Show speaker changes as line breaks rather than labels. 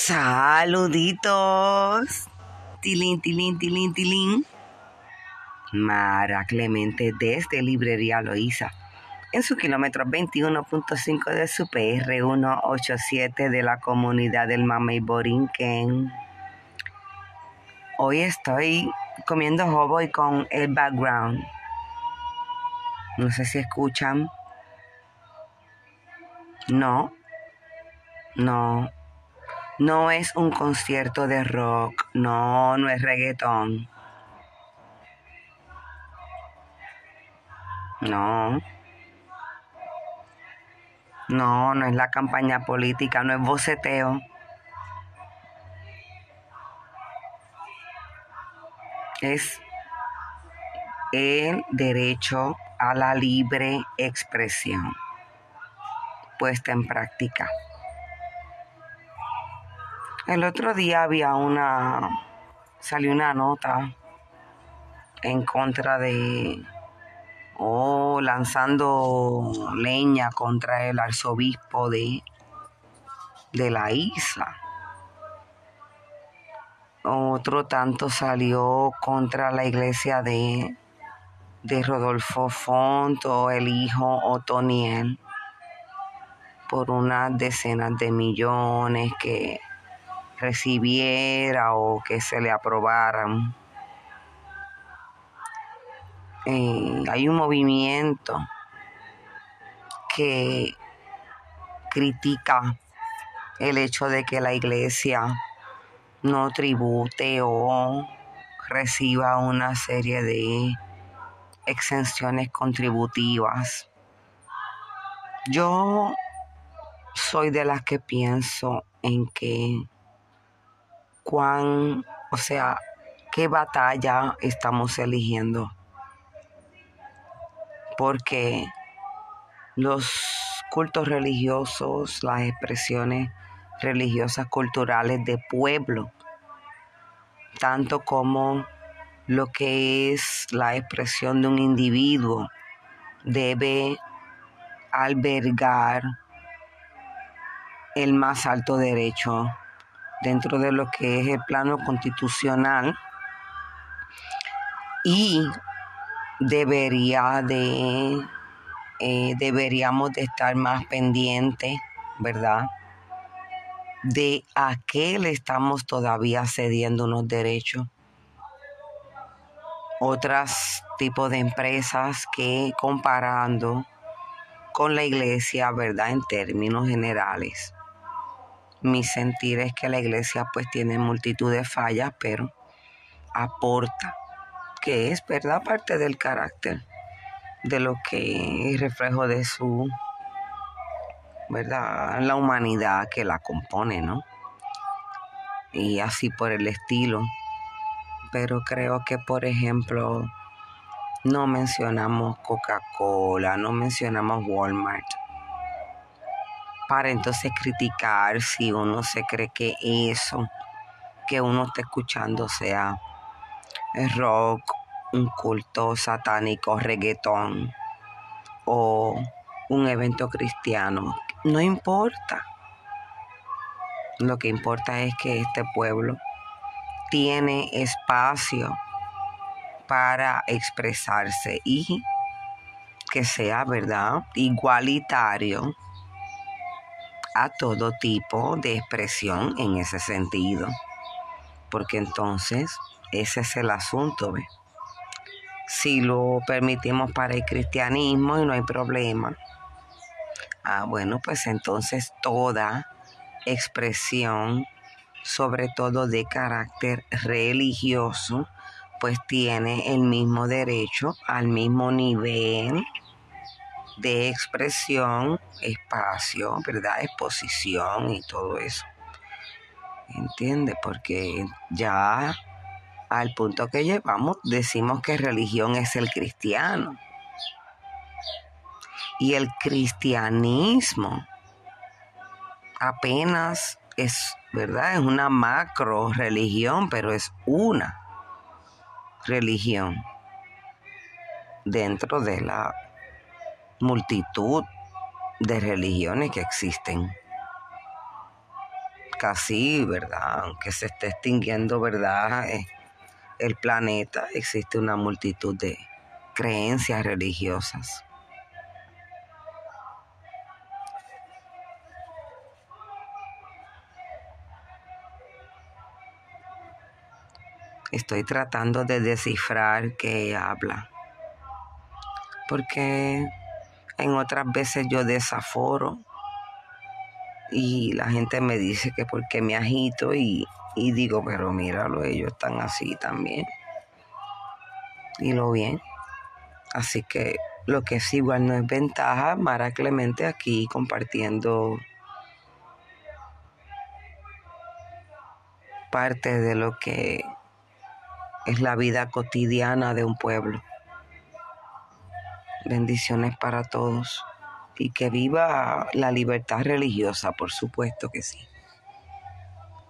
Saluditos. Tilín, tilín, tilín, tilín. Mara Clemente desde Librería Loíza. En su kilómetro 21.5 de su PR 187 de la comunidad del Mamey Borinquen. Hoy estoy comiendo hobo y con el background. No sé si escuchan. No. No. No es un concierto de rock, no, no es reggaetón. No. No, no es la campaña política, no es boceteo. Es el derecho a la libre expresión puesta en práctica. El otro día había una, salió una nota en contra de, o oh, lanzando leña contra el arzobispo de, de la isla. Otro tanto salió contra la iglesia de, de Rodolfo Fonto, el hijo Otoniel, por unas decenas de millones que recibiera o que se le aprobaran. Eh, hay un movimiento que critica el hecho de que la iglesia no tribute o reciba una serie de exenciones contributivas. Yo soy de las que pienso en que cuán, o sea, qué batalla estamos eligiendo. Porque los cultos religiosos, las expresiones religiosas culturales de pueblo, tanto como lo que es la expresión de un individuo, debe albergar el más alto derecho dentro de lo que es el plano constitucional y debería de eh, deberíamos de estar más pendientes, ¿verdad? De a qué le estamos todavía cediendo unos derechos. Otros tipos de empresas que comparando con la iglesia, ¿verdad? En términos generales mi sentir es que la iglesia pues tiene multitud de fallas, pero aporta, que es verdad parte del carácter, de lo que es reflejo de su, verdad, la humanidad que la compone, ¿no? Y así por el estilo. Pero creo que, por ejemplo, no mencionamos Coca-Cola, no mencionamos Walmart para entonces criticar si uno se cree que eso que uno está escuchando sea rock, un culto satánico, reggaetón o un evento cristiano. No importa. Lo que importa es que este pueblo tiene espacio para expresarse y que sea, ¿verdad? Igualitario a todo tipo de expresión en ese sentido. Porque entonces ese es el asunto. Si lo permitimos para el cristianismo y no hay problema, ah, bueno, pues entonces toda expresión, sobre todo de carácter religioso, pues tiene el mismo derecho al mismo nivel de expresión, espacio, ¿verdad? Exposición y todo eso. ¿Entiende? Porque ya al punto que llevamos decimos que religión es el cristiano. Y el cristianismo apenas es, ¿verdad? Es una macro religión, pero es una religión dentro de la multitud de religiones que existen. casi, ¿verdad? Aunque se esté extinguiendo, ¿verdad? Eh, el planeta, existe una multitud de creencias religiosas. Estoy tratando de descifrar qué habla. Porque en otras veces yo desaforo y la gente me dice que porque me agito y, digo, pero míralo, ellos están así también. Y lo bien. Así que lo que es igual no es ventaja, Mara Clemente aquí compartiendo parte de lo que es la vida cotidiana de un pueblo. Bendiciones para todos y que viva la libertad religiosa, por supuesto que sí.